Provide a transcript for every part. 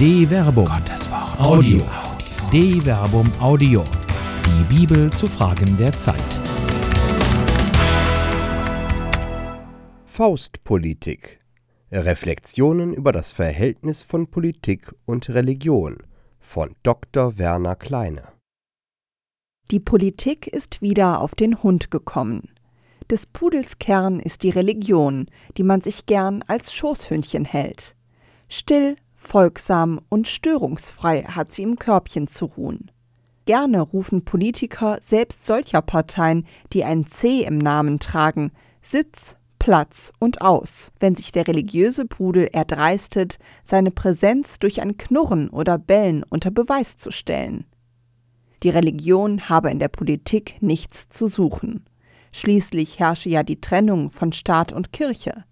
De Verbum. Gottes Wort. Audio. De Verbum Audio. Die Bibel zu Fragen der Zeit. Faustpolitik. Reflexionen über das Verhältnis von Politik und Religion von Dr. Werner Kleine. Die Politik ist wieder auf den Hund gekommen. Des Pudels Kern ist die Religion, die man sich gern als Schoßhündchen hält. Still, folgsam und störungsfrei hat sie im Körbchen zu ruhen. Gerne rufen Politiker selbst solcher Parteien, die ein C im Namen tragen, Sitz, Platz und aus, wenn sich der religiöse Pudel erdreistet, seine Präsenz durch ein Knurren oder Bellen unter Beweis zu stellen. Die Religion habe in der Politik nichts zu suchen. Schließlich herrsche ja die Trennung von Staat und Kirche.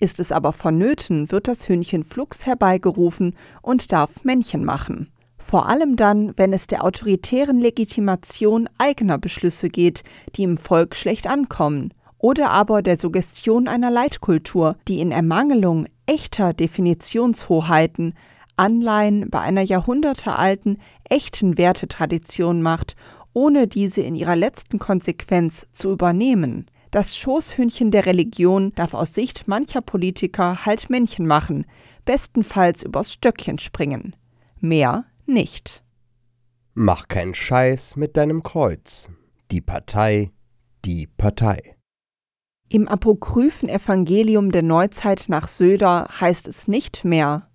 Ist es aber vonnöten, wird das Hühnchen flugs herbeigerufen und darf Männchen machen. Vor allem dann, wenn es der autoritären Legitimation eigener Beschlüsse geht, die im Volk schlecht ankommen, oder aber der Suggestion einer Leitkultur, die in Ermangelung echter Definitionshoheiten Anleihen bei einer jahrhundertealten, echten Wertetradition macht, ohne diese in ihrer letzten Konsequenz zu übernehmen. Das Schoßhündchen der Religion darf aus Sicht mancher Politiker halt Männchen machen, bestenfalls übers Stöckchen springen. Mehr nicht. Mach keinen Scheiß mit deinem Kreuz. Die Partei, die Partei. Im apokryphen Evangelium der Neuzeit nach Söder heißt es nicht mehr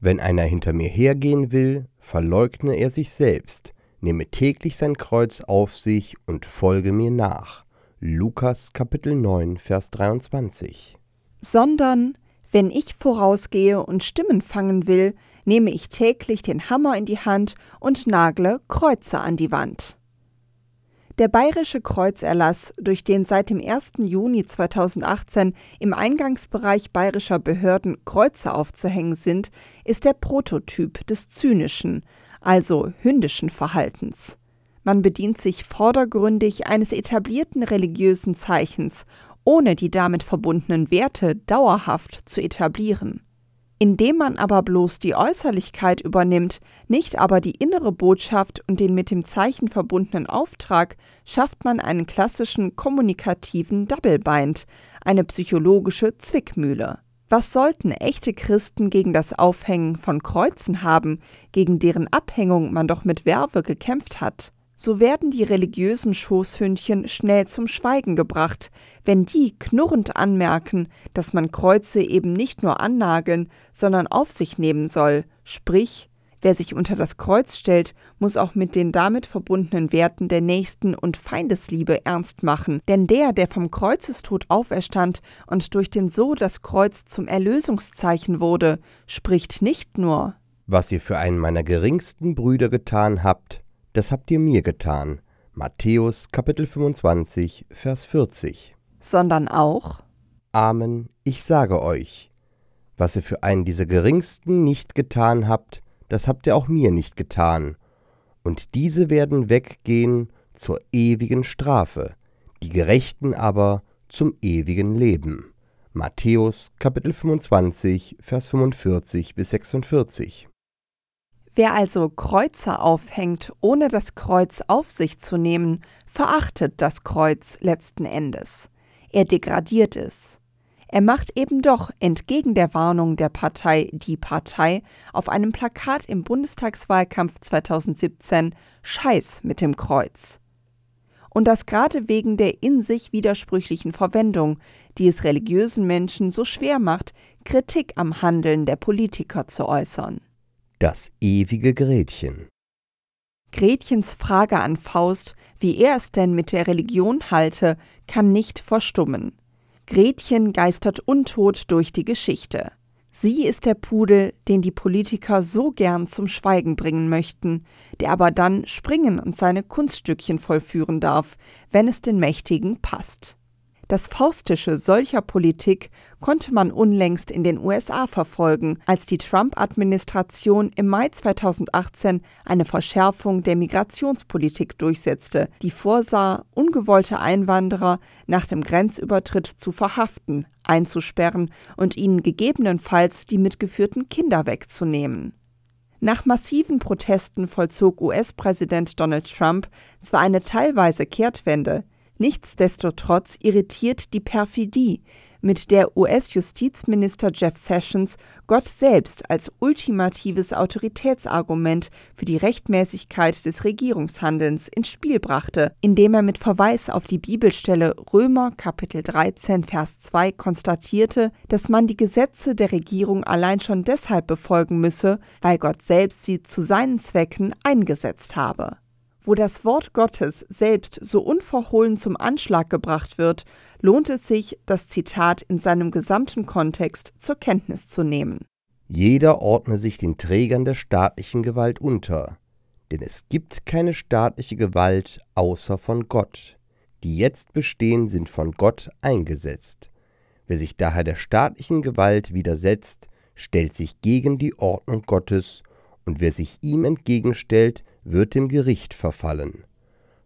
Wenn einer hinter mir hergehen will, verleugne er sich selbst, nehme täglich sein Kreuz auf sich und folge mir nach. Lukas Kapitel 9, Vers 23. sondern wenn ich vorausgehe und Stimmen fangen will, nehme ich täglich den Hammer in die Hand und nagle Kreuze an die Wand. Der bayerische Kreuzerlass, durch den seit dem 1. Juni 2018 im Eingangsbereich bayerischer Behörden Kreuze aufzuhängen sind, ist der Prototyp des zynischen, also hündischen Verhaltens. Man bedient sich vordergründig eines etablierten religiösen Zeichens, ohne die damit verbundenen Werte dauerhaft zu etablieren. Indem man aber bloß die Äußerlichkeit übernimmt, nicht aber die innere Botschaft und den mit dem Zeichen verbundenen Auftrag, schafft man einen klassischen kommunikativen Doublebind, eine psychologische Zwickmühle. Was sollten echte Christen gegen das Aufhängen von Kreuzen haben, gegen deren Abhängung man doch mit Werbe gekämpft hat? So werden die religiösen Schoßhündchen schnell zum Schweigen gebracht, wenn die knurrend anmerken, dass man Kreuze eben nicht nur annageln, sondern auf sich nehmen soll, sprich, wer sich unter das Kreuz stellt, muss auch mit den damit verbundenen Werten der Nächsten und Feindesliebe ernst machen, denn der, der vom Kreuzestod auferstand und durch den so das Kreuz zum Erlösungszeichen wurde, spricht nicht nur. Was ihr für einen meiner geringsten Brüder getan habt, das habt ihr mir getan. Matthäus Kapitel 25, Vers 40. sondern auch Amen, ich sage euch, was ihr für einen dieser geringsten nicht getan habt, das habt ihr auch mir nicht getan. Und diese werden weggehen zur ewigen Strafe, die Gerechten aber zum ewigen Leben. Matthäus Kapitel 25, Vers 45 bis 46. Wer also Kreuze aufhängt, ohne das Kreuz auf sich zu nehmen, verachtet das Kreuz letzten Endes. Er degradiert es. Er macht eben doch entgegen der Warnung der Partei Die Partei auf einem Plakat im Bundestagswahlkampf 2017 Scheiß mit dem Kreuz. Und das gerade wegen der in sich widersprüchlichen Verwendung, die es religiösen Menschen so schwer macht, Kritik am Handeln der Politiker zu äußern. Das ewige Gretchen. Gretchens Frage an Faust, wie er es denn mit der Religion halte, kann nicht verstummen. Gretchen geistert untot durch die Geschichte. Sie ist der Pudel, den die Politiker so gern zum Schweigen bringen möchten, der aber dann springen und seine Kunststückchen vollführen darf, wenn es den Mächtigen passt. Das Faustische solcher Politik konnte man unlängst in den USA verfolgen, als die Trump-Administration im Mai 2018 eine Verschärfung der Migrationspolitik durchsetzte, die vorsah, ungewollte Einwanderer nach dem Grenzübertritt zu verhaften, einzusperren und ihnen gegebenenfalls die mitgeführten Kinder wegzunehmen. Nach massiven Protesten vollzog US-Präsident Donald Trump zwar eine teilweise Kehrtwende, nichtsdestotrotz irritiert die Perfidie, mit der US-Justizminister Jeff Sessions Gott selbst als ultimatives Autoritätsargument für die Rechtmäßigkeit des Regierungshandelns ins Spiel brachte, indem er mit Verweis auf die Bibelstelle Römer Kapitel 13 Vers 2 konstatierte, dass man die Gesetze der Regierung allein schon deshalb befolgen müsse, weil Gott selbst sie zu seinen Zwecken eingesetzt habe wo das Wort Gottes selbst so unverhohlen zum Anschlag gebracht wird, lohnt es sich, das Zitat in seinem gesamten Kontext zur Kenntnis zu nehmen. Jeder ordne sich den Trägern der staatlichen Gewalt unter, denn es gibt keine staatliche Gewalt außer von Gott. Die jetzt bestehen, sind von Gott eingesetzt. Wer sich daher der staatlichen Gewalt widersetzt, stellt sich gegen die Ordnung Gottes, und wer sich ihm entgegenstellt, wird dem Gericht verfallen.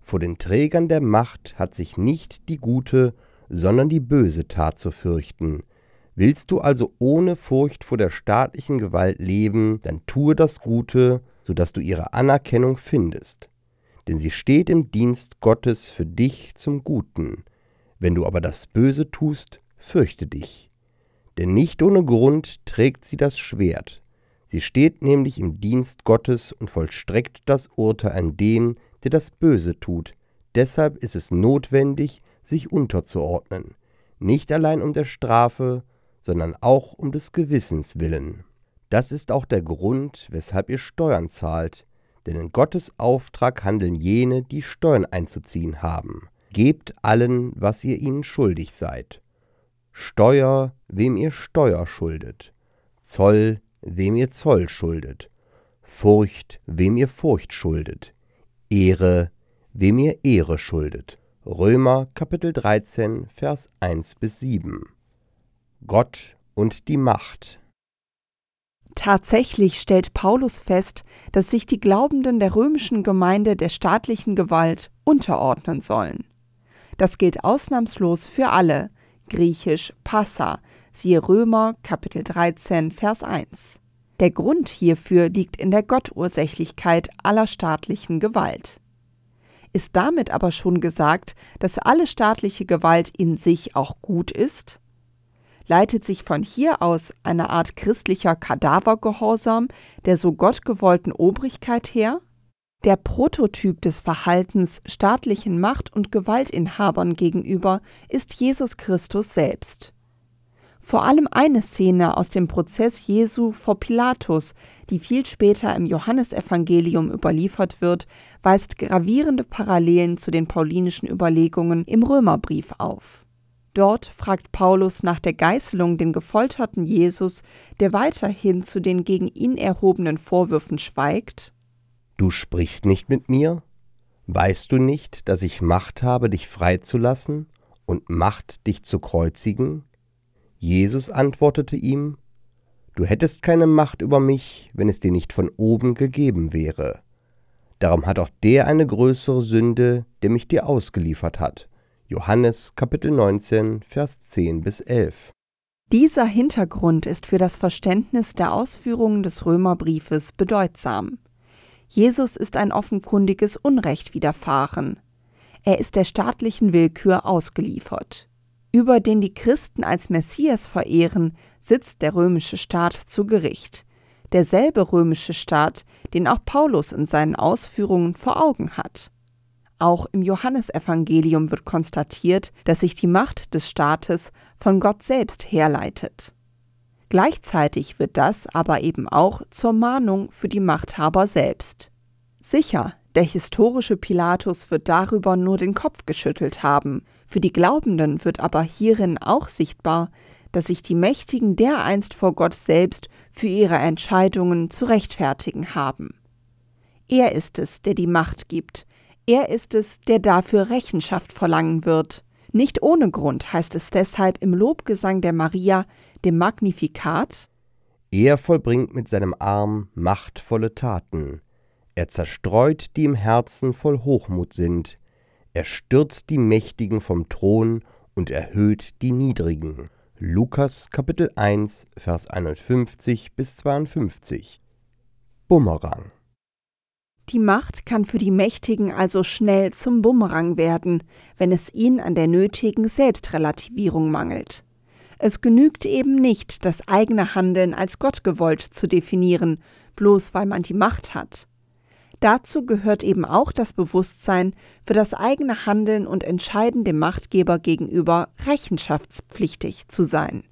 Vor den Trägern der Macht hat sich nicht die gute, sondern die böse Tat zu fürchten. Willst du also ohne Furcht vor der staatlichen Gewalt leben, dann tue das Gute, so dass du ihre Anerkennung findest. Denn sie steht im Dienst Gottes für dich zum Guten. Wenn du aber das Böse tust, fürchte dich. Denn nicht ohne Grund trägt sie das Schwert, Sie steht nämlich im Dienst Gottes und vollstreckt das Urteil an den, der das Böse tut. Deshalb ist es notwendig, sich unterzuordnen, nicht allein um der Strafe, sondern auch um des Gewissens willen. Das ist auch der Grund, weshalb ihr Steuern zahlt, denn in Gottes Auftrag handeln jene, die Steuern einzuziehen haben. Gebt allen, was ihr ihnen schuldig seid. Steuer, wem ihr Steuer schuldet. Zoll, wem ihr Zoll schuldet, Furcht, wem ihr Furcht schuldet, Ehre, wem ihr Ehre schuldet. Römer Kapitel 13, Vers 1 bis 7. Gott und die Macht. Tatsächlich stellt Paulus fest, dass sich die Glaubenden der römischen Gemeinde der staatlichen Gewalt unterordnen sollen. Das gilt ausnahmslos für alle, griechisch Passa, Siehe Römer Kapitel 13 Vers 1. Der Grund hierfür liegt in der Gottursächlichkeit aller staatlichen Gewalt. Ist damit aber schon gesagt, dass alle staatliche Gewalt in sich auch gut ist? Leitet sich von hier aus eine Art christlicher Kadavergehorsam der so gottgewollten Obrigkeit her? Der Prototyp des Verhaltens staatlichen Macht- und Gewaltinhabern gegenüber ist Jesus Christus selbst. Vor allem eine Szene aus dem Prozess Jesu vor Pilatus, die viel später im Johannesevangelium überliefert wird, weist gravierende Parallelen zu den paulinischen Überlegungen im Römerbrief auf. Dort fragt Paulus nach der Geißelung den gefolterten Jesus, der weiterhin zu den gegen ihn erhobenen Vorwürfen schweigt. Du sprichst nicht mit mir? Weißt du nicht, dass ich Macht habe, dich freizulassen und Macht, dich zu kreuzigen? Jesus antwortete ihm, Du hättest keine Macht über mich, wenn es dir nicht von oben gegeben wäre. Darum hat auch der eine größere Sünde, der mich dir ausgeliefert hat. Johannes Kapitel 19, Vers 10 bis 11. Dieser Hintergrund ist für das Verständnis der Ausführungen des Römerbriefes bedeutsam. Jesus ist ein offenkundiges Unrecht widerfahren. Er ist der staatlichen Willkür ausgeliefert über den die Christen als Messias verehren, sitzt der römische Staat zu Gericht. Derselbe römische Staat, den auch Paulus in seinen Ausführungen vor Augen hat. Auch im Johannesevangelium wird konstatiert, dass sich die Macht des Staates von Gott selbst herleitet. Gleichzeitig wird das aber eben auch zur Mahnung für die Machthaber selbst. Sicher, der historische Pilatus wird darüber nur den Kopf geschüttelt haben, für die Glaubenden wird aber hierin auch sichtbar, dass sich die Mächtigen dereinst vor Gott selbst für ihre Entscheidungen zu rechtfertigen haben. Er ist es, der die Macht gibt, er ist es, der dafür Rechenschaft verlangen wird. Nicht ohne Grund heißt es deshalb im Lobgesang der Maria, dem Magnifikat Er vollbringt mit seinem Arm machtvolle Taten, er zerstreut, die im Herzen voll Hochmut sind, er stürzt die Mächtigen vom Thron und erhöht die Niedrigen. Lukas Kapitel 1, Vers 51 bis 52. Bumerang. Die Macht kann für die Mächtigen also schnell zum Bumerang werden, wenn es ihnen an der nötigen Selbstrelativierung mangelt. Es genügt eben nicht, das eigene Handeln als gottgewollt zu definieren, bloß weil man die Macht hat. Dazu gehört eben auch das Bewusstsein, für das eigene Handeln und Entscheiden dem Machtgeber gegenüber rechenschaftspflichtig zu sein.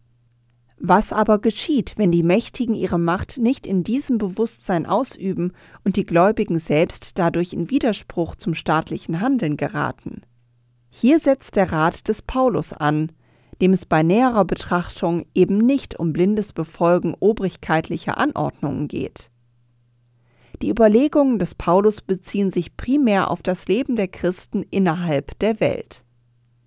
Was aber geschieht, wenn die Mächtigen ihre Macht nicht in diesem Bewusstsein ausüben und die Gläubigen selbst dadurch in Widerspruch zum staatlichen Handeln geraten? Hier setzt der Rat des Paulus an, dem es bei näherer Betrachtung eben nicht um blindes Befolgen obrigkeitlicher Anordnungen geht. Die Überlegungen des Paulus beziehen sich primär auf das Leben der Christen innerhalb der Welt.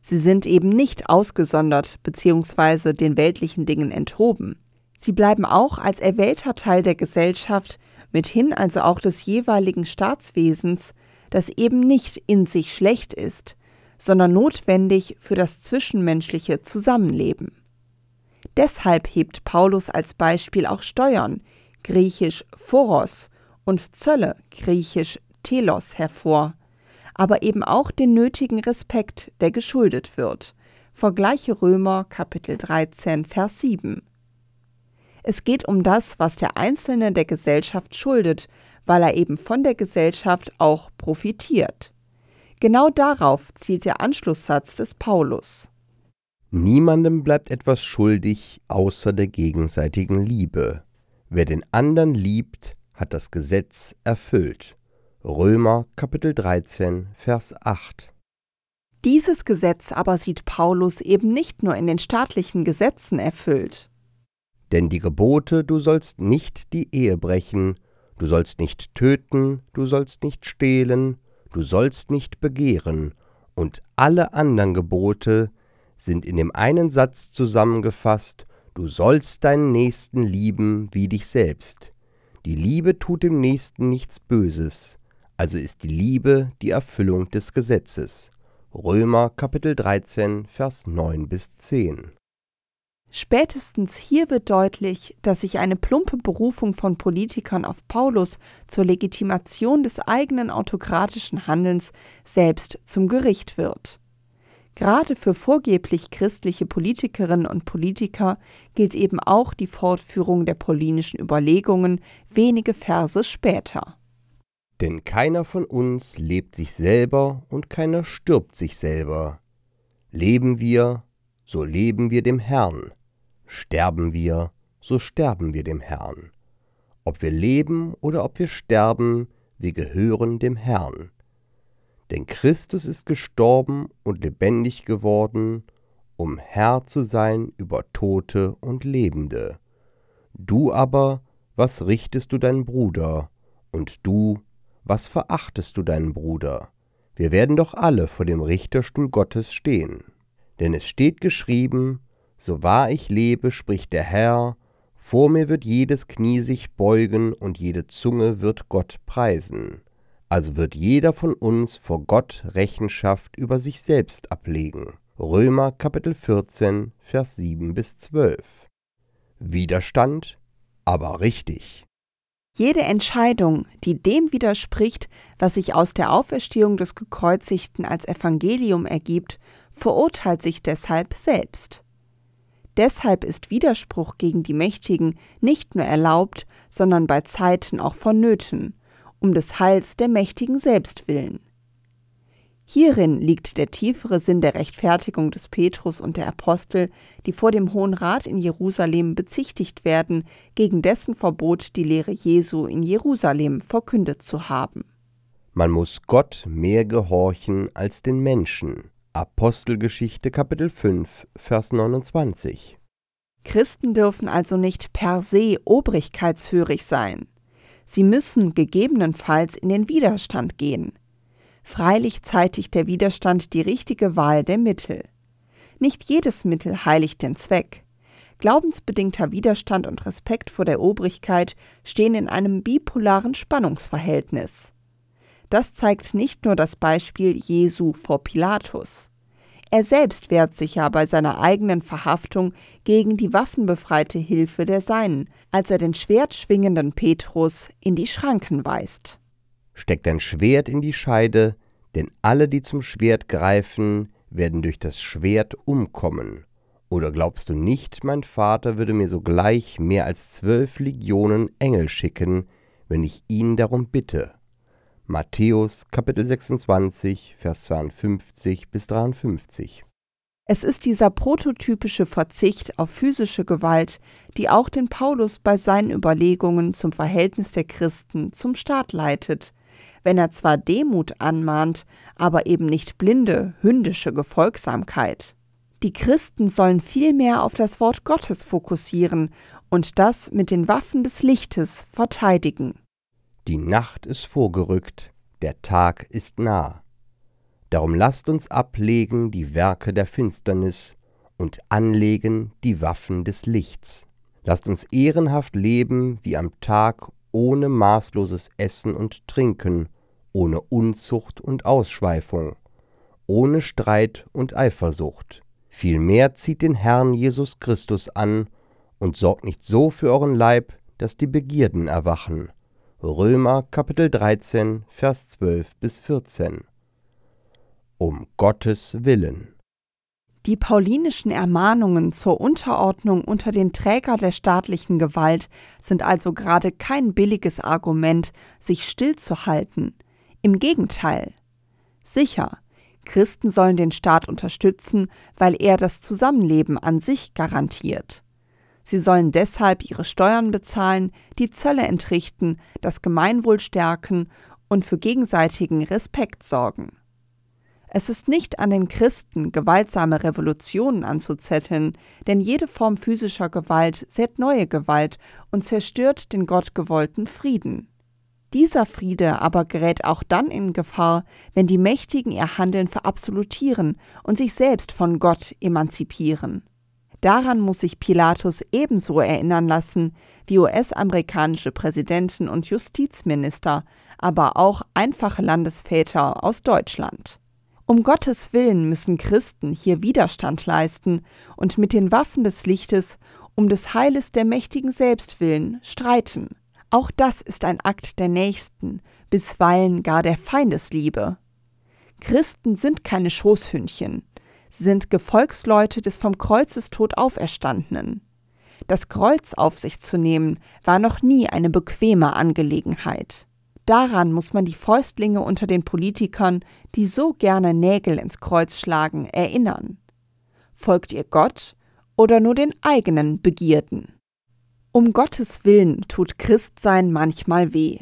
Sie sind eben nicht ausgesondert bzw. den weltlichen Dingen enthoben. Sie bleiben auch als erwählter Teil der Gesellschaft, mithin also auch des jeweiligen Staatswesens, das eben nicht in sich schlecht ist, sondern notwendig für das zwischenmenschliche Zusammenleben. Deshalb hebt Paulus als Beispiel auch Steuern, griechisch Phoros, und Zölle, griechisch Telos, hervor, aber eben auch den nötigen Respekt, der geschuldet wird. Vergleiche Römer Kapitel 13, Vers 7. Es geht um das, was der Einzelne der Gesellschaft schuldet, weil er eben von der Gesellschaft auch profitiert. Genau darauf zielt der Anschlusssatz des Paulus. Niemandem bleibt etwas schuldig außer der gegenseitigen Liebe. Wer den anderen liebt, hat das Gesetz erfüllt. Römer Kapitel 13, Vers 8. Dieses Gesetz aber sieht Paulus eben nicht nur in den staatlichen Gesetzen erfüllt. Denn die Gebote, du sollst nicht die Ehe brechen, du sollst nicht töten, du sollst nicht stehlen, du sollst nicht begehren, und alle anderen Gebote sind in dem einen Satz zusammengefasst, du sollst deinen Nächsten lieben wie dich selbst. Die Liebe tut dem Nächsten nichts Böses, also ist die Liebe die Erfüllung des Gesetzes. Römer Kapitel 13, Vers 9 bis 10. Spätestens hier wird deutlich, dass sich eine plumpe Berufung von Politikern auf Paulus zur Legitimation des eigenen autokratischen Handelns selbst zum Gericht wird. Gerade für vorgeblich christliche Politikerinnen und Politiker gilt eben auch die Fortführung der paulinischen Überlegungen wenige Verse später. Denn keiner von uns lebt sich selber und keiner stirbt sich selber. Leben wir, so leben wir dem Herrn. Sterben wir, so sterben wir dem Herrn. Ob wir leben oder ob wir sterben, wir gehören dem Herrn. Denn Christus ist gestorben und lebendig geworden, um Herr zu sein über Tote und Lebende. Du aber, was richtest du deinen Bruder? Und du, was verachtest du deinen Bruder? Wir werden doch alle vor dem Richterstuhl Gottes stehen. Denn es steht geschrieben, so wahr ich lebe, spricht der Herr, vor mir wird jedes Knie sich beugen und jede Zunge wird Gott preisen. Also wird jeder von uns vor Gott Rechenschaft über sich selbst ablegen. Römer Kapitel 14, Vers 7 bis 12. Widerstand, aber richtig. Jede Entscheidung, die dem widerspricht, was sich aus der Auferstehung des Gekreuzigten als Evangelium ergibt, verurteilt sich deshalb selbst. Deshalb ist Widerspruch gegen die Mächtigen nicht nur erlaubt, sondern bei Zeiten auch vonnöten, um des Heils der Mächtigen selbst willen. Hierin liegt der tiefere Sinn der Rechtfertigung des Petrus und der Apostel, die vor dem Hohen Rat in Jerusalem bezichtigt werden, gegen dessen Verbot die Lehre Jesu in Jerusalem verkündet zu haben. Man muss Gott mehr gehorchen als den Menschen. Apostelgeschichte Kapitel 5, Vers 29. Christen dürfen also nicht per se obrigkeitshörig sein. Sie müssen gegebenenfalls in den Widerstand gehen. Freilich zeitigt der Widerstand die richtige Wahl der Mittel. Nicht jedes Mittel heiligt den Zweck. Glaubensbedingter Widerstand und Respekt vor der Obrigkeit stehen in einem bipolaren Spannungsverhältnis. Das zeigt nicht nur das Beispiel Jesu vor Pilatus. Er selbst wehrt sich ja bei seiner eigenen Verhaftung gegen die waffenbefreite Hilfe der Seinen, als er den schwertschwingenden Petrus in die Schranken weist. Steck dein Schwert in die Scheide, denn alle, die zum Schwert greifen, werden durch das Schwert umkommen. Oder glaubst du nicht, mein Vater würde mir sogleich mehr als zwölf Legionen Engel schicken, wenn ich ihn darum bitte? Matthäus Kapitel 26, Vers 52 bis 53. Es ist dieser prototypische Verzicht auf physische Gewalt, die auch den Paulus bei seinen Überlegungen zum Verhältnis der Christen zum Staat leitet, wenn er zwar Demut anmahnt, aber eben nicht blinde, hündische Gefolgsamkeit. Die Christen sollen vielmehr auf das Wort Gottes fokussieren und das mit den Waffen des Lichtes verteidigen. Die Nacht ist vorgerückt, der Tag ist nah. Darum lasst uns ablegen die Werke der Finsternis und anlegen die Waffen des Lichts. Lasst uns ehrenhaft leben wie am Tag ohne maßloses Essen und Trinken, ohne Unzucht und Ausschweifung, ohne Streit und Eifersucht. Vielmehr zieht den Herrn Jesus Christus an und sorgt nicht so für euren Leib, dass die Begierden erwachen Römer Kapitel 13, Vers 12 bis 14. Um Gottes Willen. Die paulinischen Ermahnungen zur Unterordnung unter den Träger der staatlichen Gewalt sind also gerade kein billiges Argument, sich stillzuhalten. Im Gegenteil. Sicher, Christen sollen den Staat unterstützen, weil er das Zusammenleben an sich garantiert. Sie sollen deshalb ihre Steuern bezahlen, die Zölle entrichten, das Gemeinwohl stärken und für gegenseitigen Respekt sorgen. Es ist nicht an den Christen, gewaltsame Revolutionen anzuzetteln, denn jede Form physischer Gewalt sät neue Gewalt und zerstört den gottgewollten Frieden. Dieser Friede aber gerät auch dann in Gefahr, wenn die Mächtigen ihr Handeln verabsolutieren und sich selbst von Gott emanzipieren. Daran muss sich Pilatus ebenso erinnern lassen wie US-amerikanische Präsidenten und Justizminister, aber auch einfache Landesväter aus Deutschland. Um Gottes Willen müssen Christen hier Widerstand leisten und mit den Waffen des Lichtes um des Heiles der Mächtigen selbst willen streiten. Auch das ist ein Akt der Nächsten, bisweilen gar der Feindesliebe. Christen sind keine Schoßhündchen sind Gefolgsleute des vom Kreuzestod Auferstandenen. Das Kreuz auf sich zu nehmen, war noch nie eine bequeme Angelegenheit. Daran muss man die Fäustlinge unter den Politikern, die so gerne Nägel ins Kreuz schlagen, erinnern. Folgt ihr Gott oder nur den eigenen Begierden? Um Gottes Willen tut Christsein manchmal weh.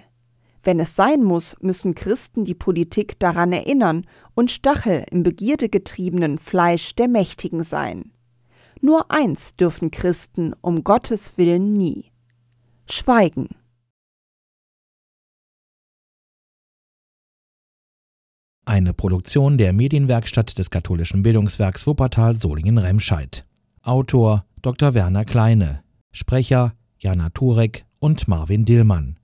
Wenn es sein muss, müssen Christen die Politik daran erinnern und Stachel im begierdegetriebenen Fleisch der Mächtigen sein. Nur eins dürfen Christen um Gottes Willen nie. Schweigen. Eine Produktion der Medienwerkstatt des katholischen Bildungswerks Wuppertal Solingen-Remscheid. Autor Dr. Werner Kleine. Sprecher Jana Turek und Marvin Dillmann.